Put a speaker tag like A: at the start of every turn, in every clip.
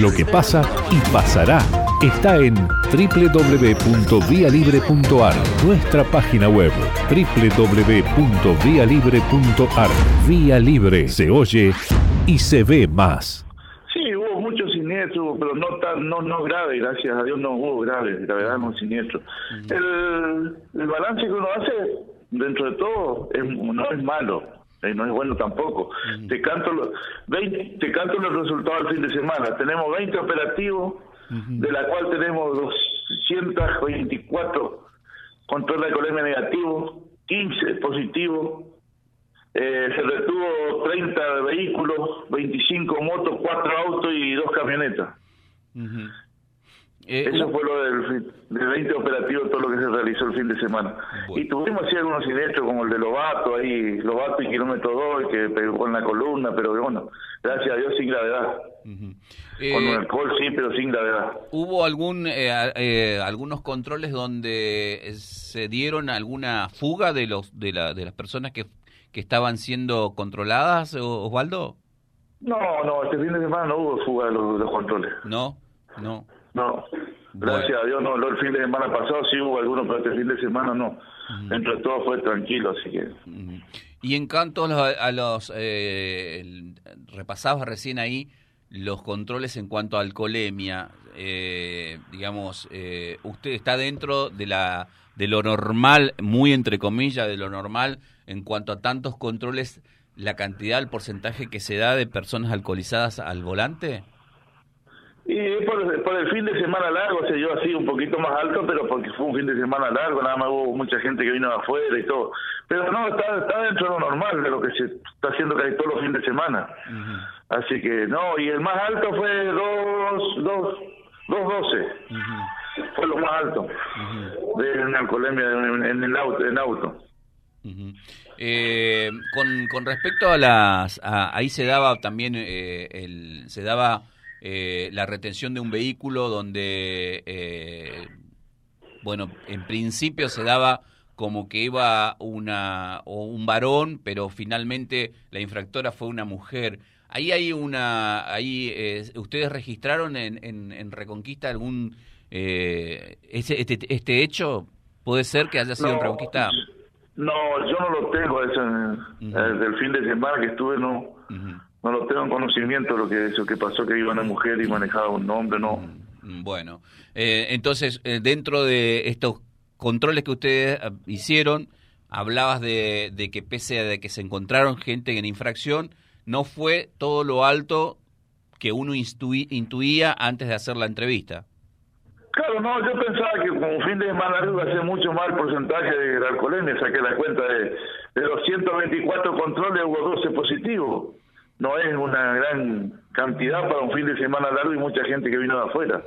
A: Lo que pasa y pasará está en www.vialibre.ar, nuestra página web www.vialibre.ar. Vía Libre se oye y se ve más.
B: Sí, hubo muchos siniestros, pero no tan, no, no graves, gracias a Dios no hubo graves, la verdad no siniestros. El, el balance que uno hace, dentro de todo, es, no es malo eh, no es bueno tampoco. Te canto los 20, te canto los resultados del fin de semana. Tenemos 20 operativos, de la cual tenemos 224 control de alcoholemia negativo, 15 positivos, eh, se retuvo 30 vehículos, 25 motos, 4 autos y 2 camionetas. Eh, Eso fue lo del, 20 operativo, todo lo que se realizó el fin de semana. Y tuvimos así algunos siniestros como el de Lobato, ahí Lobato y kilómetro 2, que pegó en la columna, pero bueno, gracias a Dios sin gravedad. Con un eh, alcohol sí, pero sin gravedad.
C: ¿Hubo algún eh, algunos controles donde se dieron alguna fuga de los de, la, de las personas que, que estaban siendo controladas, Osvaldo?
B: No, no, este fin de semana no hubo fuga de los, de los controles.
C: No, no.
B: No, gracias a Dios no. El fin de semana pasado sí hubo algunos, pero este fin de semana no. Entre todo fue tranquilo, así que...
C: Y en cuanto a los... Eh, repasabas recién ahí los controles en cuanto a alcoholemia. Eh, digamos, eh, usted está dentro de la de lo normal, muy entre comillas, de lo normal en cuanto a tantos controles, la cantidad, el porcentaje que se da de personas alcoholizadas al volante?
B: Y por, por, el fin de semana largo se dio así un poquito más alto, pero porque fue un fin de semana largo, nada más hubo mucha gente que vino de afuera y todo. Pero no, está, está dentro de lo normal, de lo que se está haciendo casi todos los fines de semana. Así que no, y el más alto fue 2, 2, 212. Fue lo más alto de una alcoholemia en, el auto. En auto.
C: eh, con, con respecto a las... ahí se daba también, eh, el, se daba eh, la retención de un vehículo donde, eh, bueno, en principio se daba como que iba una o un varón, pero finalmente la infractora fue una mujer. Ahí hay una, ahí eh, ustedes registraron en, en, Reconquista algún ese, este, este hecho puede ser que haya sido en Reconquista.
B: No, yo no lo tengo eso del fin de semana que estuve no no lo tengo en conocimiento lo que eso que pasó que iba una mujer y manejaba un hombre, no.
C: Mm, bueno, eh, entonces eh, dentro de estos controles que ustedes ah, hicieron, hablabas de, de que pese a de que se encontraron gente en infracción, no fue todo lo alto que uno intuía antes de hacer la entrevista.
B: Claro, no, yo pensaba que como fin de semana iba a ser mucho más el porcentaje de alcoholemia, saqué la cuenta de, de los 124 controles hubo 12 positivos no es una gran cantidad para un fin de semana largo y mucha gente que vino de afuera.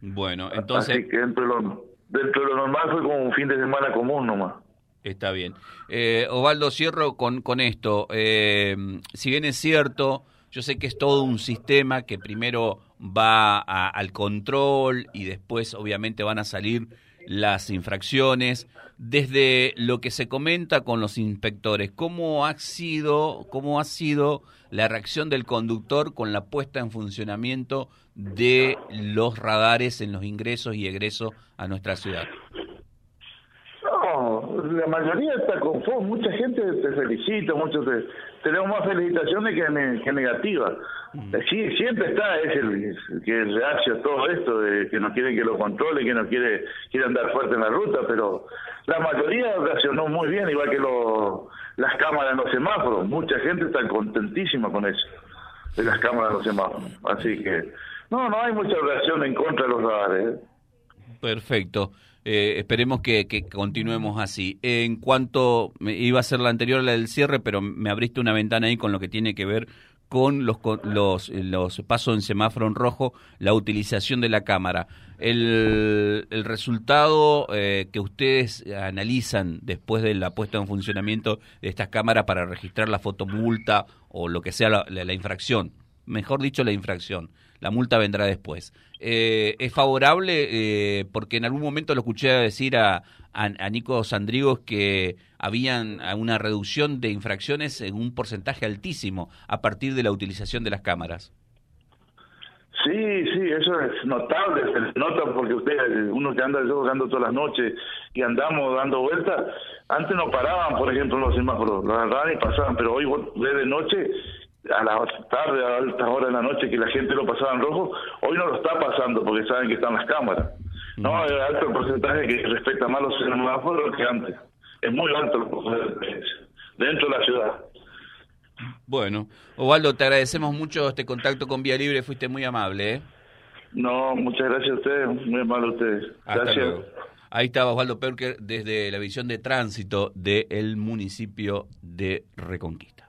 C: Bueno, entonces...
B: Así que dentro de, lo, dentro de lo normal fue como un fin de semana común nomás.
C: Está bien. Eh, Osvaldo, cierro con, con esto. Eh, si bien es cierto, yo sé que es todo un sistema que primero va al control y después obviamente van a salir las infracciones, desde lo que se comenta con los inspectores, ¿cómo ha sido, cómo ha sido la reacción del conductor con la puesta en funcionamiento de los radares en los ingresos y egresos a nuestra ciudad?
B: La mayoría está conforme, mucha gente te felicita, muchos tenemos más felicitaciones que, negativas. Mm. Sí, siempre está es el, que reacio a todo esto, de que no quiere que lo controle, que no quiere, quiere andar fuerte en la ruta, pero la mayoría reaccionó muy bien, igual que las cámaras en los semáforos. Mucha gente está contentísima con eso, de las cámaras en los semáforos. Así que, no, no hay mucha reacción en contra de los radares. ¿eh?
C: Perfecto. Eh, esperemos que, continuemos así. En cuanto, iba a ser la anterior, la del cierre, pero me abriste una ventana ahí con lo que tiene que ver con los, los, los pasos en semáforo en rojo, la utilización de la cámara. El, el resultado eh, que ustedes analizan después de la puesta en funcionamiento de estas cámaras para registrar la fotomulta o lo que sea la infracción, mejor dicho la infracción, la multa vendrá después. Eh, ¿Es favorable? Eh, porque en algún momento lo escuché decir a, a, Nico Sandrigos que habían una reducción de infracciones en un porcentaje altísimo a partir de la utilización de las cámaras.
B: Sí, sí, eso es notable, se nota porque usted, uno que anda yo ando todas las noches y andamos dando vueltas, antes no paraban, por ejemplo, los semáforos, los agarraban y pasaban, pero hoy de noche, a la tarde, a altas horas de la noche, que la gente lo pasaba en rojo, hoy no lo está pasando porque saben que están las cámaras. No, hay alto el porcentaje que respeta más los semáforos que antes. Es muy alto el porcentaje dentro de la ciudad.
C: Bueno, Osvaldo, te agradecemos mucho este contacto con Vía Libre, fuiste muy amable. ¿eh?
B: No, muchas gracias a ustedes, muy amable a ustedes. gracias.
C: Ahí estaba Osvaldo Perker desde la visión de tránsito del municipio de Reconquista.